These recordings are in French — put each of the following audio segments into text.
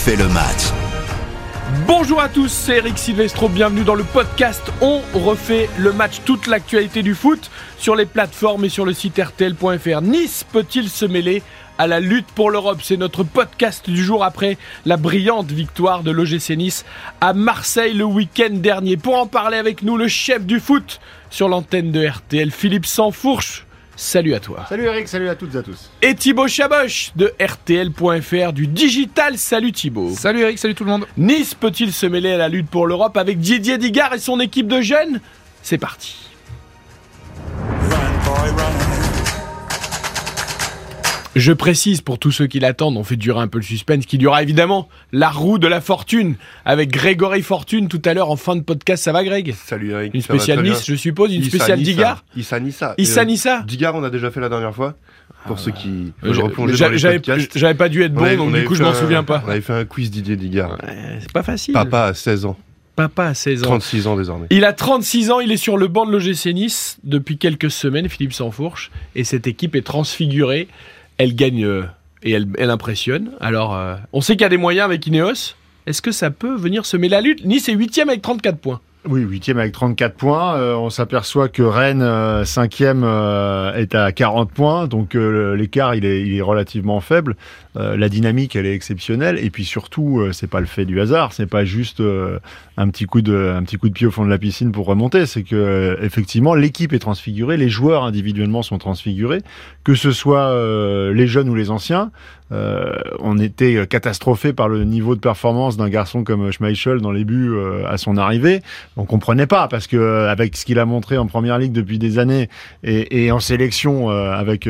refait le match. Bonjour à tous, c'est Eric Silvestro, bienvenue dans le podcast On refait le match, toute l'actualité du foot sur les plateformes et sur le site rtl.fr. Nice peut-il se mêler à la lutte pour l'Europe? C'est notre podcast du jour après la brillante victoire de l'OGC Nice à Marseille le week-end dernier. Pour en parler avec nous, le chef du foot sur l'antenne de RTL, Philippe Sansfourche. Salut à toi. Salut Eric, salut à toutes et à tous. Et Thibaut Chaboch de RTL.fr du digital. Salut Thibaut. Salut Eric, salut tout le monde. Nice peut-il se mêler à la lutte pour l'Europe avec Didier Digard et son équipe de jeunes? C'est parti. Je précise pour tous ceux qui l'attendent, on fait durer un peu le suspense, qu'il y aura évidemment la roue de la fortune avec Grégory Fortune tout à l'heure en fin de podcast. Ça va Greg? Salut Eric. Une spéciale. Nice, je suppose, une Issa spéciale Nissa. Digard? Issa Nissa. Issa Euh, Digard, on a déjà fait la dernière fois. Pour ceux qui Je- dans les J'avais podcasts. j'avais pas dû être On bon, avait- donc on du coup je m'en souviens pas. On avait fait un quiz Didier Digard. Ouais, C'est pas facile. Papa à 16 ans. Papa à 16 ans. 36 ans désormais. Il a 36 ans, il est sur le banc de l'OGC Nice depuis quelques semaines, Philippe Sansfourche, et cette équipe est transfigurée. Elle gagne euh, et elle, impressionne. Alors, euh, on sait qu'il y a des moyens avec Ineos. Est-ce que ça peut venir semer la lutte? Nice est 8 avec 34 points. Oui, huitième avec 34 points. Euh, on s'aperçoit que Rennes, cinquième, est à 40 points. Donc l'écart, il est relativement faible. Euh, la dynamique, elle est exceptionnelle. Et puis surtout, euh, c'est pas le fait du hasard. C'est pas juste euh, un petit coup de, un petit coup de pied au fond de la piscine pour remonter. C'est que euh, effectivement, l'équipe est transfigurée. Les joueurs individuellement sont transfigurés. Que ce soit euh, les jeunes ou les anciens. On était catastrophé par le niveau de performance d'un garçon comme Schmeichel dans les buts à son arrivée. On comprenait pas parce que avec ce qu'il a montré en première ligue depuis des années et, et en sélection avec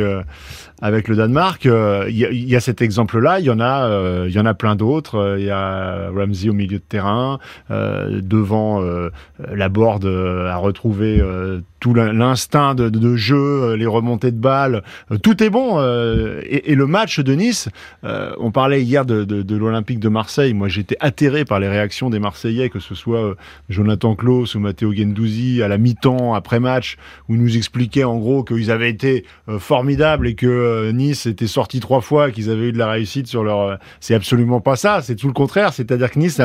avec le Danemark, il y, y a cet exemple-là. Il y en a, euh, il y en a plein d'autres. Euh, Il y a Ramsey au milieu de terrain, euh, devant la board à retrouver tout l'in- l'instinct de, jeu, les remontées de balles. Tout est bon. et, le match de Nice, on parlait hier de, l'Olympique de Marseille. Moi, j'étais atterré par les réactions des Marseillais, que ce soit Jonathan Klaus ou Matteo Gendouzi à la mi-temps après match, où ils nous expliquaient en gros qu'ils avaient été formidables et que Nice était sorti trois fois, qu'ils avaient eu de la réussite sur leur. euh, c'est absolument pas ça. C'est tout le contraire. C'est-à-dire que Nice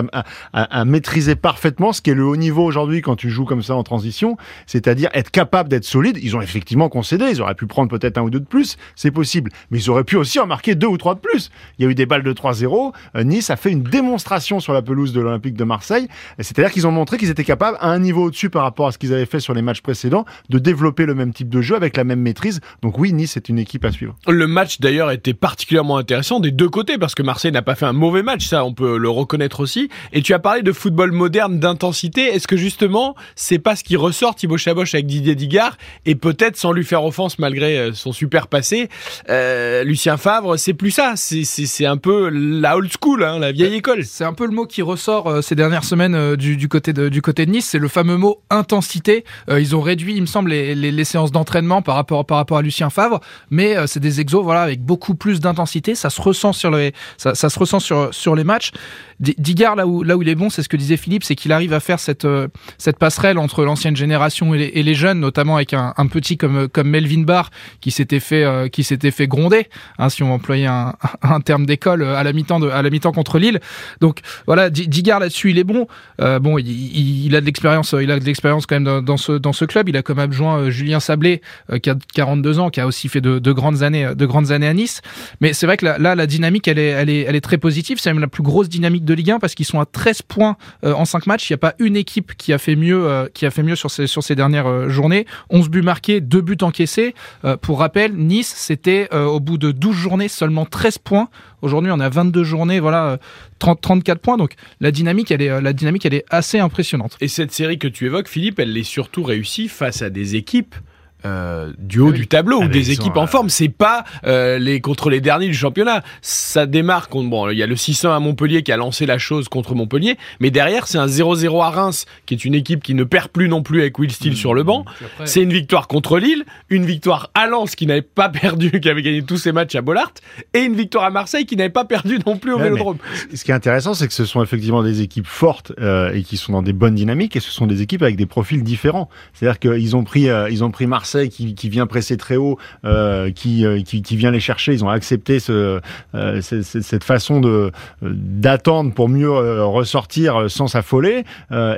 a, maîtrisé parfaitement ce qui est le haut niveau aujourd'hui quand tu joues comme ça en transition, c'est-à-dire être capable d'être solide. Ils ont effectivement concédé. Ils auraient pu prendre peut-être un ou deux de plus, c'est possible. Mais ils auraient pu aussi en marquer deux ou trois de plus. Il y a eu des balles de 3-0. Euh, Nice a fait une démonstration sur la pelouse de l'Olympique de Marseille. C'est-à-dire qu'ils ont montré qu'ils étaient capables, à un niveau au-dessus par rapport à ce qu'ils avaient fait sur les matchs précédents, de développer le même type de jeu avec la même maîtrise. Donc oui, Nice est une équipe à suivre. Le match d'ailleurs était particulièrement intéressant des deux côtés parce que Marseille n'a pas fait un mauvais match, ça on peut le reconnaître aussi. Et tu as parlé de football moderne, d'intensité. Est-ce que justement c'est pas ce qui ressort Thibaut Chaboch avec Didier Digard et peut-être sans lui faire offense malgré euh, son super passé, euh, Lucien Favre, c'est plus ça. C'est un peu la old school, hein, la vieille école. C'est un peu le mot qui ressort euh, ces dernières semaines euh, du, du côté de, du côté de Nice, c'est le fameux mot intensité. Euh, ils ont réduit, il me semble, les, les, les séances d'entraînement par rapport par rapport à Lucien Favre, mais euh, c'est des exos voilà avec beaucoup plus d'intensité. Ça se ressent sur les ça, ça se ressent sur sur les matchs. Digard là où là où il est bon, c'est ce que disait Philippe, c'est qu'il arrive à faire cette euh, cette passerelle entre l'ancienne génération et les, jeunes, notamment avec un, petit comme comme Melvin Barr qui s'était fait euh, qui s'était fait gronder, hein, si on employait un, un terme d'école euh, à la mi-temps mi-temps contre Lille. Donc voilà, Di- Digard là-dessus, il est bon. Euh, bon, il, il- a de l'expérience, euh, il a de l'expérience quand même dans, ce dans ce club. Il a comme adjoint euh, Julien Sablé, euh, qui a 42 ans, qui a aussi fait de, de grandes années, de grandes années à Nice. Mais c'est vrai que là, là, la dynamique, elle est, elle est, elle est très positive. C'est même la plus grosse dynamique de Ligue 1 parce qu'ils sont à 13 points euh, en 5 matchs. Il n'y a pas une équipe qui a fait mieux, euh, qui a fait mieux sur ces sur ces dernières euh, journées. 11 buts marqués, 2 buts encaissés. Pour rappel, Nice, c'était au bout de 12 journées seulement 13 points. Aujourd'hui, on a 22 journées, voilà, euh, 30, 34 points. Donc la dynamique, elle est, la dynamique, elle est assez impressionnante. Et cette série que tu évoques, Philippe, elle l'est surtout réussie face à des équipes euh, du haut Ah oui. du tableau Ah ou mais des sont, équipes en euh, forme. C'est pas euh, les contre les derniers du championnat. Ça démarre contre bon, il y a le 600 à Montpellier qui a lancé la chose contre Montpellier, mais derrière c'est un 0-0 à Reims qui est une équipe qui ne perd plus non plus avec Will Steele sur le banc. C'est une victoire contre Lille, une victoire à Lens qui n'avait pas perdu, qui avait gagné tous ses matchs à Bollard, et une victoire à Marseille qui n'avait pas perdu non plus au Ouais, Vélodrome. Ce qui est intéressant, c'est que ce sont effectivement des équipes fortes euh, et qui sont dans des bonnes dynamiques, et ce sont des équipes avec des profils différents. C'est-à-dire qu'ils ont pris, ils ont pris Marseille Qui, vient presser très haut, euh, qui, euh, qui, qui vient les chercher. Ils ont accepté ce, euh, ce- ce- cette façon de d'attendre pour mieux ressortir sans s'affoler.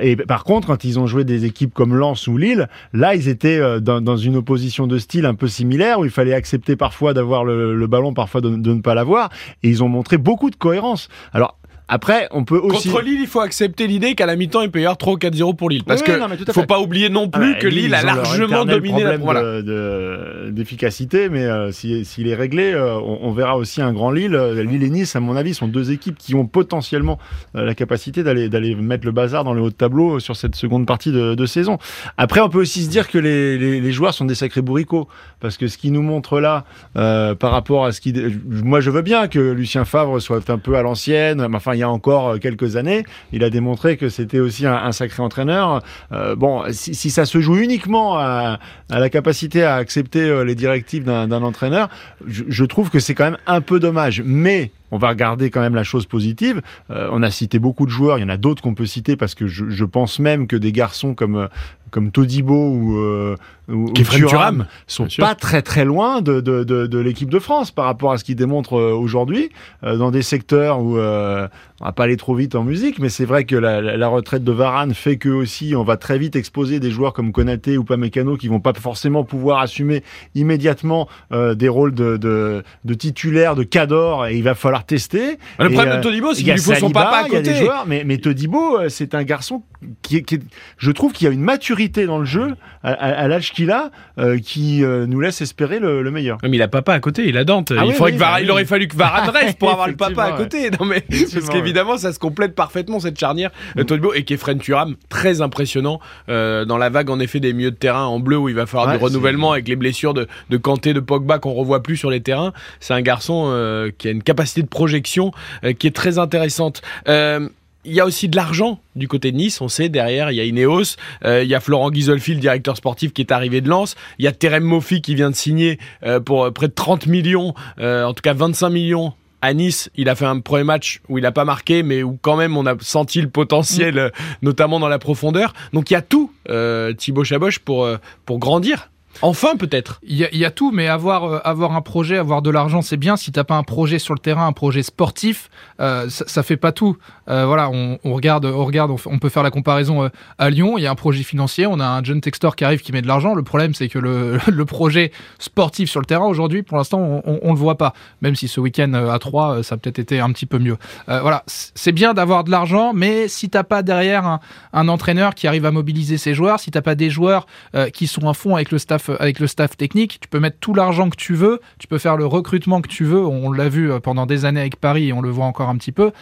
Et par contre, quand ils ont joué des équipes comme Lens ou Lille, là, ils étaient dans, dans une opposition de style un peu similaire où il fallait accepter parfois d'avoir le, le ballon, parfois de, de ne pas l'avoir. Et ils ont montré beaucoup de cohérence. Alors après, on peut aussi. Contre Lille, il faut accepter l'idée qu'à la mi-temps, il peut y avoir 3 ou 4-0 pour Lille. Parce Oui, que non, faut fait. pas oublier non plus Ah bah, que Lille a largement dominé la voilà. de- de- d'efficacité, mais euh, si- s'il est réglé, euh, on, on verra aussi un grand Lille. Euh, Lille et Nice, à mon avis, sont deux équipes qui ont potentiellement euh, la capacité d'aller d'aller mettre le bazar dans le haut de tableau sur cette seconde partie de, de saison. Après, on peut aussi se dire que les, les- les joueurs sont des sacrés bourricots, parce que ce qui nous montre là, par rapport à ce qui, moi, je veux bien que Lucien Favre soit un peu à l'ancienne. mais Enfin, il y a encore euh, quelques années, il a démontré que c'était aussi un, sacré entraîneur. Euh, bon, si, ça se joue uniquement à, la capacité à accepter euh, les directives d'un entraîneur, je, trouve que c'est quand même un peu dommage. Mais on va regarder quand même la chose positive. On a cité beaucoup de joueurs, il y en a d'autres qu'on peut citer parce que je, pense même que des garçons comme comme Todibo ou, euh, ou, ou Kefren Thuram, sont pas très très loin de, de, de, de l'équipe de France par rapport à ce qu'ils démontrent euh, aujourd'hui euh, dans des secteurs où euh, on va pas aller trop vite en musique, mais c'est vrai que la, retraite de Varane fait que aussi on va très vite exposer des joueurs comme Konaté ou Pamecano qui vont pas forcément pouvoir assumer immédiatement euh, des rôles de, de, de titulaire, de cador, et il va falloir tester. Le Et, problème de Todibo, c'est qu'il a lui faut son papa à il y a côté. des joueurs, mais, mais Todibo, c'est un garçon qui, qui je trouve qu'il y a une maturité dans le jeu à, à- à l'âge qu'il a, euh, qui euh, nous laisse espérer le, le meilleur. Mais il a papa à côté, il a Dante. Ah il, oui, faudrait oui, que Varane- oui. il aurait fallu que Varane reste pour avoir le papa à côté. Non mais parce qu'évidemment, ça se complète parfaitement cette charnière. Mm. Todibo et Kefren Turam, très impressionnant euh, dans la vague en effet des milieux de terrain en bleu où il va falloir Ouais, du renouvellement avec les blessures de, de Kanté, de Pogba qu'on revoit plus sur les terrains. C'est un garçon qui a une capacité de projection qui est très intéressante. Euh, il y a aussi de l'argent du côté de Nice, on sait, derrière, il y a Ineos, euh, il y a Florent Ghisolfi, le directeur sportif, qui est arrivé de Lens, il y a Terem Moffi qui vient de signer euh, pour euh, près de 30 millions, euh, en tout cas 25 millions à Nice, il a fait un premier match où il n'a pas marqué, mais où quand même on a senti le potentiel, euh, notamment dans la profondeur. Donc il y a tout, euh, Thibaut Chaboch, pour, pour grandir. Enfin peut-être. Il y, a, tout, mais avoir, euh, avoir un projet, avoir de l'argent, c'est bien. Si t'as pas un projet sur le terrain, un projet sportif, euh, ça, ça fait pas tout. Euh, voilà, on, regarde, on regarde, on, peut faire la comparaison à Lyon. Il y a un projet financier, on a un John Textor qui arrive, qui met de l'argent. Le problème, c'est que le, projet sportif sur le terrain aujourd'hui, pour l'instant, on, on, on le voit pas. Même si ce week-end à 3 ça a peut-être été un petit peu mieux. Voilà, c'est bien d'avoir de l'argent, mais si t'as pas derrière un, un entraîneur qui arrive à mobiliser ses joueurs, si t'as pas des joueurs qui sont à fond avec le staff, avec le staff technique, tu peux mettre tout l'argent que tu veux, tu peux faire le recrutement que tu veux. On l'a vu euh, pendant des années avec Paris et on le voit encore un petit peu.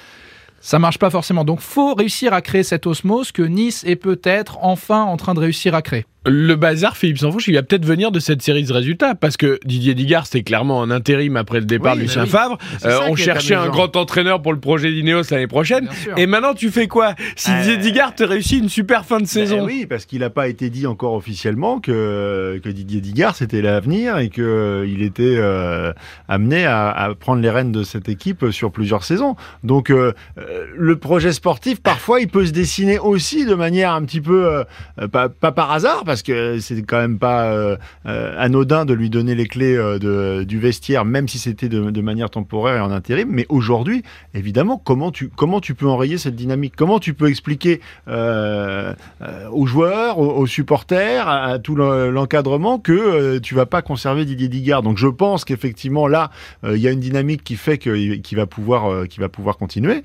Ça marche pas forcément. Donc, faut réussir à créer cette osmose que Nice est peut-être enfin en train de réussir à créer. Le bazar, Philippe Sanfouche, il va peut-être venir de cette série de résultats, parce que Didier Digard, c'était clairement un intérim après le départ Oui, de Lucien oui. Favre. Euh, on cherchait un grand entraîneur pour le projet d'Ineos l'année prochaine. Et maintenant, tu fais quoi Si Euh, Didier Digard te réussit une super fin de Ben saison. oui, parce qu'il n'a pas été dit encore officiellement que, que Didier Digard c'était l'avenir et qu'il était euh, amené à, à prendre les rênes de cette équipe sur plusieurs saisons. Donc le projet sportif, parfois, il peut se dessiner aussi de manière un petit peu pas, pas par hasard, parce que c'est quand même pas euh, euh, anodin de lui donner les clés euh, du vestiaire, même si c'était de, manière temporaire et en intérim. Mais aujourd'hui, évidemment, comment tu comment tu peux enrayer cette dynamique? Comment tu peux expliquer aux joueurs, aux, supporters, à, tout le- l'encadrement que euh, tu vas pas conserver Didier Digard? Donc je pense qu'effectivement là, il y a une dynamique qui fait qu'il va pouvoir euh, qu'il va pouvoir continuer.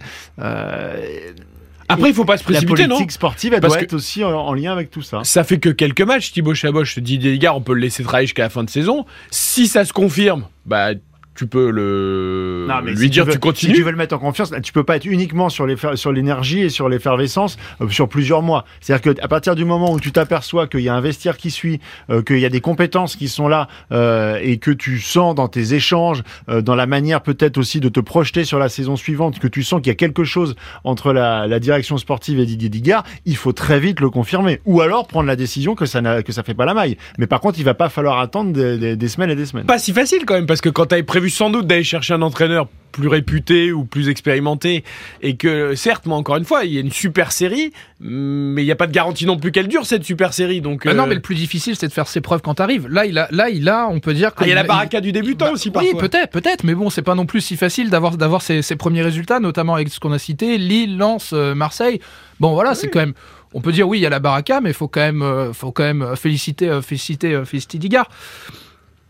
Après, il faut pas se la précipiter, non politique sportive, elle Parce doit être aussi en, en lien avec tout ça. Ça fait que quelques matchs, Thibaut Chaboch, Didier Digard, on peut le laisser travailler jusqu'à la fin de saison. Si ça se confirme, bah tu peux le Non, mais lui si dire veux, tu continues. Si tu veux le mettre en confiance, tu peux pas être uniquement sur les sur l'énergie et sur l'effervescence euh, sur plusieurs mois. C'est-à-dire que à partir du moment où tu t'aperçois qu'il y a un vestiaire qui suit, euh, qu'il y a des compétences qui sont là euh, et que tu sens dans tes échanges, euh, dans la manière peut-être aussi de te projeter sur la saison suivante, que tu sens qu'il y a quelque chose entre la, la direction sportive et Didier Digard, il faut très vite le confirmer. Ou alors prendre la décision que ça n'a que ça fait pas la maille. Mais par contre, il va pas falloir attendre des, des- des semaines et des semaines. Pas si facile quand même, parce que quand tu avais prévu sans doute d'aller chercher un entraîneur plus réputé ou plus expérimenté et que certes moi encore une fois il y a une super série mais il n'y a pas de garantie non plus qu'elle dure cette super série donc Bah non euh, mais le plus difficile c'est de faire ses preuves quand t'arrives. Là il a là il a on peut dire que ah, il y a la il- baraka du débutant Bah, aussi Oui, parfois peut-être, peut-être, mais bon, c'est pas non plus si facile d'avoir d'avoir ces premiers résultats, notamment avec ce qu'on a cité, Lille, Lens, euh, Marseille. Bon, voilà, c'est quand même. On peut dire oui, il y a la baraka, mais il faut quand même, euh, faut quand même féliciter, féliciter, féliciter Digard.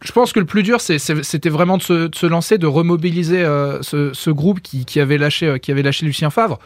Je pense que le plus dur, c'était vraiment de se, de se lancer, de remobiliser euh, ce, ce groupe qui, qui avait lâché, euh, qui avait lâché Lucien Favre.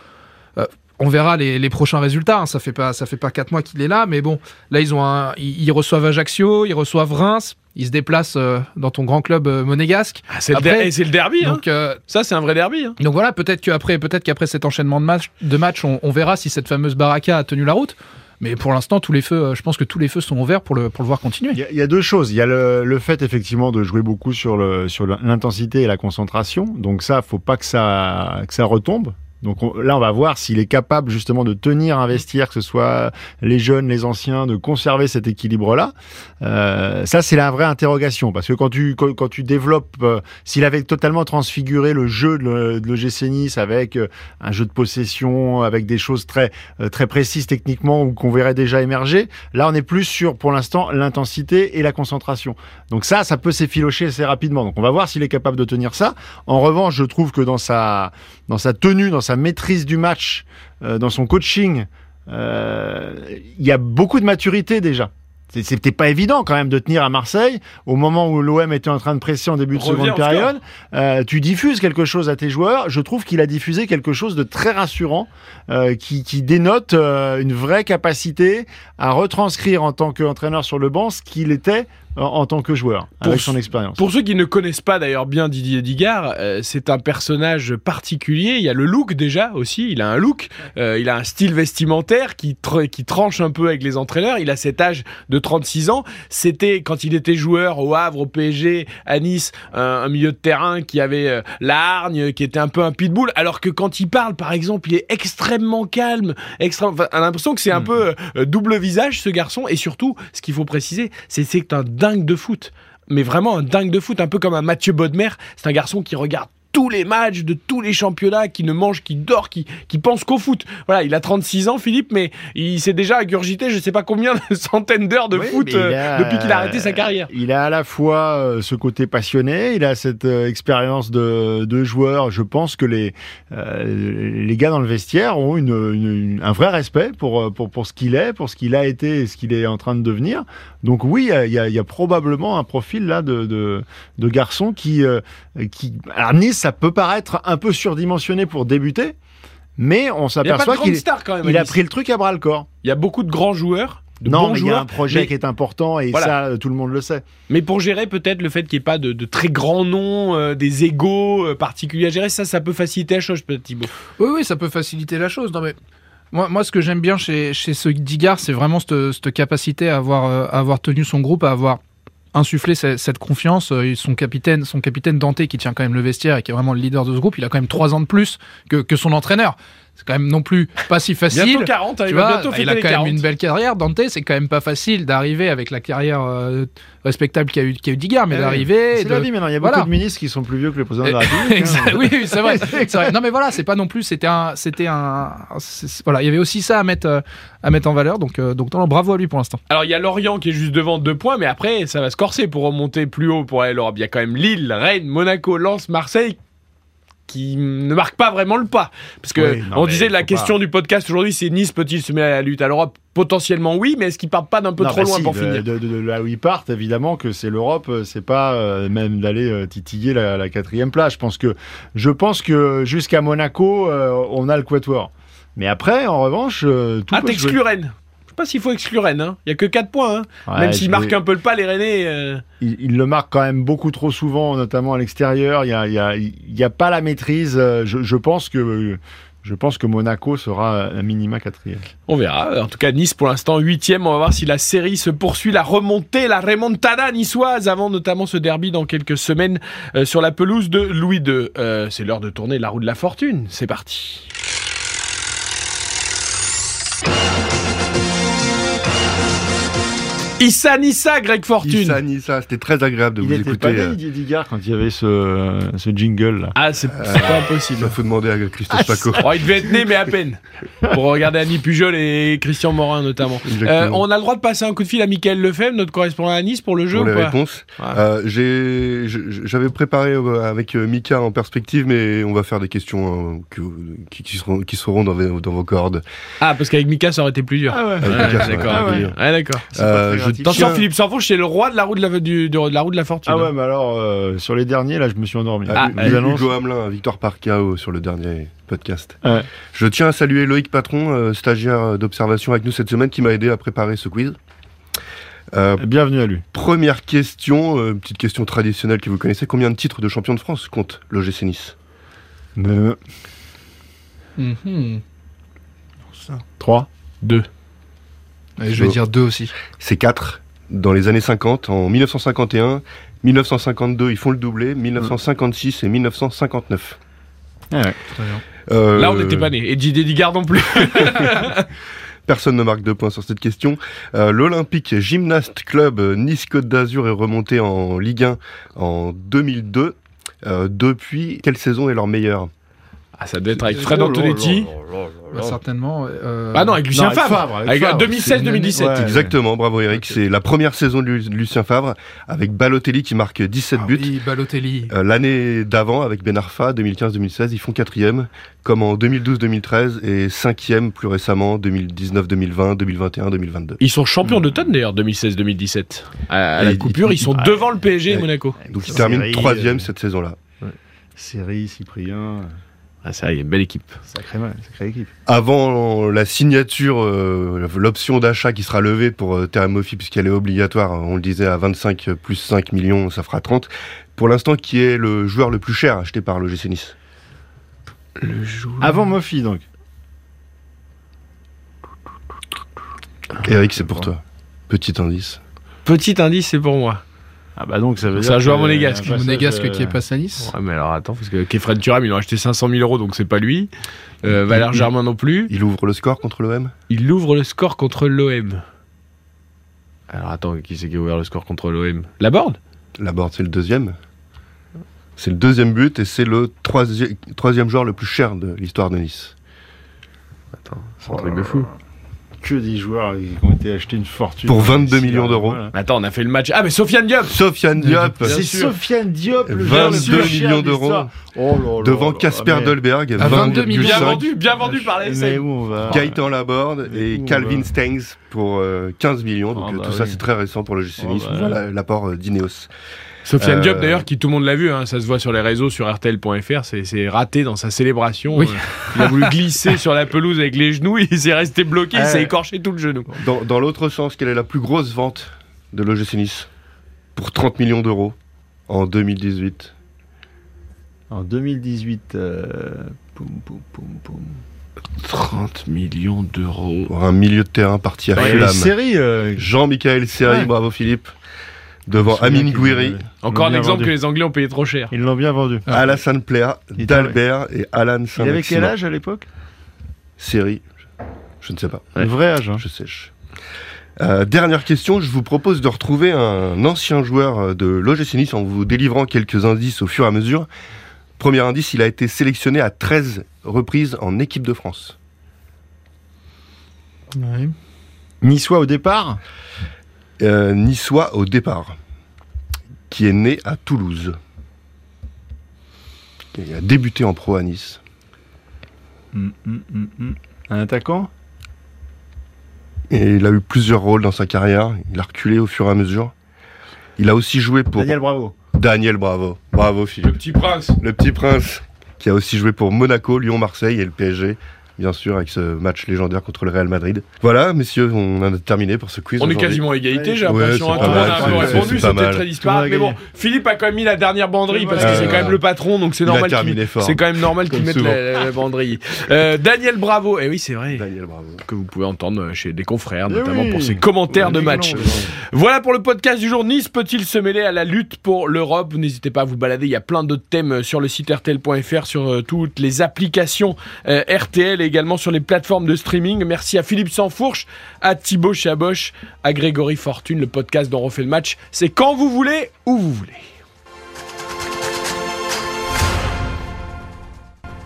Euh, on verra les, les prochains résultats. hein. Ça fait pas, ça fait pas quatre mois qu'il est là, mais bon, là ils ont un, ils, ils reçoivent Ajaccio, ils reçoivent Reims, ils se déplacent dans ton grand club monégasque. Ah, c'est le, derby hein. Donc, ça c'est un vrai derby hein. donc voilà, peut-être qu'après, peut-être qu'après cet enchaînement de matchs, de matchs, on, on verra si cette fameuse baraka a tenu la route. Mais pour l'instant, tous les feux, euh, je pense que tous les feux sont ouverts pour le, pour le voir continuer. Il y, a, il y a deux choses. Il y a le, le fait effectivement de jouer beaucoup sur le sur l'intensité et la concentration. Donc ça, faut pas que ça que ça retombe. Donc on- là, on va voir s'il est capable justement de tenir un vestiaire, que ce soit les jeunes, les anciens, de conserver cet équilibre-là. Euh, ça, c'est la vraie interrogation, parce que quand tu quand, tu développes, euh, s'il avait totalement transfiguré le jeu de, de Nice avec euh, un jeu de possession, avec des choses très euh, très précises techniquement ou qu'on verrait déjà émerger, là, on est plus sur pour l'instant l'intensité et la concentration. Donc ça, ça peut s'effilocher assez rapidement. Donc on va voir s'il est capable de tenir ça. En revanche, je trouve que dans sa dans sa tenue, dans sa maîtrise du match, euh, dans son coaching, euh, il y a beaucoup de maturité déjà. C'est- C'était pas évident quand même de tenir à Marseille au moment où l'OM était en train de presser en début de Reviens seconde période. Euh, tu diffuses quelque chose à tes joueurs. Je trouve qu'il a diffusé quelque chose de très rassurant, euh, qui, qui dénote euh, une vraie capacité à retranscrire en tant qu'entraîneur sur le banc ce qu'il était en, en tant que joueur, Pour avec son expérience. Pour ceux qui ne connaissent pas d'ailleurs bien Didier Digard, euh, c'est un personnage particulier. Il y a le look déjà aussi. Il a un look, euh, il a un style vestimentaire qui, tr- qui tranche un peu avec les entraîneurs. Il a cet âge de 36 ans. C'était quand il était joueur au Havre, au PSG, à Nice, un, un milieu de terrain qui avait euh, la hargne, qui était un peu un pitbull. Alors que quand il parle, par exemple, il est extrêmement calme. Enfin, on a l'impression que c'est un peu euh, double visage ce garçon. Et surtout, ce qu'il faut préciser, c'est c'est que c'est un dingue de foot mais vraiment un dingue de foot, un peu comme un Mathieu Bodmer. C'est un garçon qui regarde tous les matchs de tous les championnats, qui ne mange, qui dort, qui, qui pense qu'au foot. Voilà, il a 36 ans, Philippe, mais il s'est déjà ingurgité je sais pas combien de centaines d'heures de Oui, foot euh, a- depuis qu'il a arrêté sa carrière. Il a à la fois euh, ce côté passionné, il a cette euh, expérience de, de joueur. Je pense que les, euh, les gars dans le vestiaire ont une, une- une- un vrai respect pour, pour, pour ce qu'il est, pour ce qu'il a été et ce qu'il est en train de devenir. Donc oui, il y a, y a- y a probablement un profil là de, de, de garçon qui, euh, qui... Alors Nice, ça peut paraître un peu surdimensionné pour débuter, mais on s'aperçoit qu'il il a pris le truc à bras le corps. Il y a beaucoup de grands joueurs. De non, bons mais il y a un projet mais- qui est important et Voilà. ça, euh, tout le monde le sait. Mais pour gérer peut-être le fait qu'il n'y ait pas de, de très grands noms, euh, des égaux euh, particuliers à gérer, ça, ça peut faciliter la chose, peut-être Thibaut. Oui, oui, ça peut faciliter la chose. Non, mais moi, moi ce que j'aime bien chez, chez ce Digard, c'est vraiment cette, cette capacité à avoir, euh, à avoir tenu son groupe, à avoir insufflé cette, cette confiance. Euh, Son capitaine, son capitaine Dante, qui tient quand même le vestiaire et qui est vraiment le leader de ce groupe, il a quand même trois ans de plus que, que son entraîneur. C'est quand même non plus pas si facile. Bientôt 40, hein, Tu il va vois, bientôt il a quand 40. même une belle carrière. Dante, c'est quand même pas facile d'arriver avec la carrière euh, respectable qu'a eu, qu'a eu Digard, mais Eh d'arriver. C'est de- la vie maintenant. Il y a Voilà. beaucoup de ministres qui sont plus vieux que le président de la République. hein. Oui, oui, c'est vrai. Non, mais voilà, c'est pas non plus. C'était un, c'était un. Voilà, il y avait aussi ça à mettre, euh, à mettre en valeur. Donc, euh, donc, non, bravo à lui pour l'instant. Alors il y a Lorient qui est juste devant deux points, mais après ça va se corser pour remonter plus haut pour aller à l'Europe. Il y a quand même Lille, Rennes, Monaco, Lens, Marseille qui ne marquent pas vraiment le pas. Parce que Oui, non, on disait la question du podcast aujourd'hui, c'est Nice peut-il se mettre à la lutte à l'Europe? Potentiellement oui, mais est-ce qu'ils partent pas d'un peu Non, trop bah loin si, pour de, finir? de, de- de là où ils partent, évidemment que c'est l'Europe, euh, c'est pas euh, même d'aller euh, titiller la, la quatrième place. Je pense que, je pense que jusqu'à Monaco, euh, on a le quatuor. Mais après, en revanche, tout Ah, peut se Rennes pas s'il faut exclure Rennes, hein. il y a que 4 points. hein. Même s'ils marquent un peu le pas, les Rennais. euh, il, il le marque quand même beaucoup trop souvent, notamment à l'extérieur. Il y a, y a, il y a pas la maîtrise. euh, Je, je pense que, je pense que Monaco sera un minima quatrième. On verra. En tout cas, Nice pour l'instant huitième. On va voir si la série se poursuit, la remontée, la remontada niçoise avant notamment ce derby dans quelques semaines euh, sur la pelouse de Louis II. Euh, c'est l'heure de tourner la roue de la fortune. C'est parti. Issa Nissa, Greg Fortune. Issa Nissa, c'était très agréable de Il vous était écouter. pas euh, né, Didier Digard, quand il y avait ce, ce jingle là. Ah, c'est c'est pas impossible. Il faut demander à Christophe Paco. Oh, il devait être né, mais à peine. Pour regarder Annie Pujol et Christian Morin, notamment. Euh, on a le droit de passer un coup de fil à Michael Lefebvre, notre correspondant à Nice, pour le jeu Pour ou les pas réponses. Euh, je- J'avais préparé euh, avec euh, Mika en perspective, mais on va faire des questions euh, que- qui, qui seront, qui seront dans, vos- dans vos cordes. Ah, parce qu'avec Mika, ça aurait été plus dur. Ah ouais. Avec Ouais, Mika, d'accord. Ah ouais. Ouais, Attention. Philippe Sanfouche, c'est le roi de la roue de la, du- de la, roue de la fortune. Ah ouais, mais alors euh, sur les derniers là, je me suis endormi. Ah, annonce. Hugo Hamelin, victoire par KO sur le dernier podcast. Ouais. Je tiens à saluer Loïc Patron, euh, stagiaire d'observation avec nous cette semaine, qui m'a aidé à préparer ce quiz. Euh, Bienvenue à lui. première question, euh, petite question traditionnelle que vous connaissez. Combien de titres de champion de France compte l'OGC Nice? Euh, Mhm. 3. 2. Et je vais Oh. dire deux aussi. C'est 4 dans les années 50. En 1951, 1952, ils font le doublé, 1956 et 1959. Ah ouais. Très bien. Euh, Là, on n'était pas nés. Et Didier Digard non plus. Personne ne marque deux points sur cette question. Euh, L'Olympique Gymnaste Club euh, Nice-Côte d'Azur est remonté en Ligue 1 en 2002. Euh, depuis, quelle saison est leur meilleure Ah, ça doit être avec Fred Antonetti. Bah, certainement. euh, Ah non, avec Lucien Non, avec Favre. Favre, avec Avec Favre. 2016-2017. Ouais. Exactement, bravo Eric. C'est la première saison de Lu- Lucien Favre avec Balotelli qui marque 17 ah buts. oui, Balotelli. Euh, L'année d'avant, avec Ben Arfa, 2015-2016, ils font quatrième, comme en 2012-2013, et cinquième plus récemment, 2019-2020, 2021-2022. Ils sont champions d'automne d'ailleurs, 2016-2017. À, à la coupure, ils sont Ah, devant le PSG et. Monaco. Donc ils terminent troisième euh, cette saison-là. Série, Cyprien. Ah, ça, il y a une belle équipe. Sacrée, sacrée équipe. Avant la signature, euh, l'option d'achat qui sera levée pour euh, puisqu'elle est obligatoire, on le disait à 25 plus 5 millions, ça fera 30. Pour l'instant, qui est le joueur le plus cher acheté par le GC Nice? Le joueur. Avant Mofi donc. Eric, c'est pour toi. Petit indice. Petit indice, c'est pour moi. Ah bah donc ça veut C'est dire. un joueur que- monégasque. Monégasque euh, qui est passé à Nice. Ouais, mais alors attends, parce que Kefren Turam, ils ont acheté 500 000 euros, donc c'est pas lui. Euh, Valère Germain non plus. Il ouvre le score contre l'OM Il ouvre le score contre l'OM. Alors attends, qui c'est qui a ouvert le score contre l'OM La Borde? La board, c'est le deuxième. C'est le deuxième but et c'est le troisième, troisième joueur le plus cher de l'histoire de Nice. Attends, c'est un truc de fou. Que des joueurs qui ont été achetés une fortune. Pour 22 Ici, millions d'euros. voilà. Attends, on a fait le match. Ah, mais Sofiane Diop Sofiane Diop, C'est. Sofiane Diop, le joueur le 22 plus cher millions de d'euros. Oh là là devant Casper mais- Dolberg, À 22 20,5. millions. Bien vendu, bien vendu par la Mais où on va Gaëtan Laborde et Calvin Stengs pour euh, 15 millions. Donc Ah euh, bah tout ça, oui. c'est très récent pour le GC Nice. bah Voilà l'apport euh, d'Ineos. Sofiane Euh, Diop, d'ailleurs, qui tout le monde l'a vu, hein, ça se voit sur les réseaux, sur RTL.fr, c'est c'est raté dans sa célébration. Oui. Euh, il a voulu glisser sur la pelouse avec les genoux, il s'est resté bloqué, il s'est écorché tout le genou. Dans, dans l'autre sens, quelle est la plus grosse vente de l'OGC Nice Pour 30 millions d'euros en 2018. En 2018. euh, poum, poum, poum, poum. 30 millions d'euros. Pour un milieu de terrain parti à Ouais, flamme. euh, Jean-Michel Seri, Ouais. bravo Philippe. Devant qu'ils Gouiri, Encore un exemple vendu. que les Anglais ont payé trop cher. Ils l'ont bien vendu. Ah. Alassane Plea, Dalbert et Alan Il avait quel âge à l'époque? Seri, je ne sais pas. Un vrai âge. hein. Je sèche. Euh, dernière question, je vous propose de retrouver un ancien joueur euh, de l'OGC Nice en vous délivrant quelques indices au fur et à mesure. Premier indice, il a été sélectionné à 13 reprises en équipe de France. Niçois au départ? Euh, Niçois au départ, qui est né à Toulouse. Il a débuté en pro à Nice. Hum, hum, hum. Un attaquant? Et il a eu plusieurs rôles dans sa carrière. Il a reculé au fur et à mesure. Il a aussi joué pour Daniel Bravo. Daniel Bravo. Bravo Philippe. Le petit prince. Le petit prince, qui a aussi joué pour Monaco, Lyon, Marseille et le PSG, bien sûr, avec ce match légendaire contre le Real Madrid. Voilà, messieurs, on en a terminé pour ce quiz. On est quasiment à égalité, j'ai Ouais, l'impression. hein, pas tout le monde a un peu répondu, c'était très disparate. Mais bon. Philippe a quand même mis la dernière banderille parce que Ouais. c'est quand même le patron, donc c'est normal qu'il fort. c'est quand même normal qu'il Comme mette la, la banderille. Euh, Daniel Bravo, et oui c'est vrai. Daniel Bravo. que vous pouvez entendre chez des confrères, Eh notamment oui. pour ses commentaires de match. Voilà pour le podcast du jour. Nice peut-il se mêler à la lutte pour l'Europe? N'hésitez pas à vous balader. Il y a plein d'autres thèmes sur le site rtl.fr, sur euh, toutes les applications euh, RTL également sur les plateformes de streaming. Merci à Philippe Sansfourche, à Thibaut Chaboch, à Grégory Fortune. Le podcast dont on refait le match, c'est quand vous voulez, où vous voulez.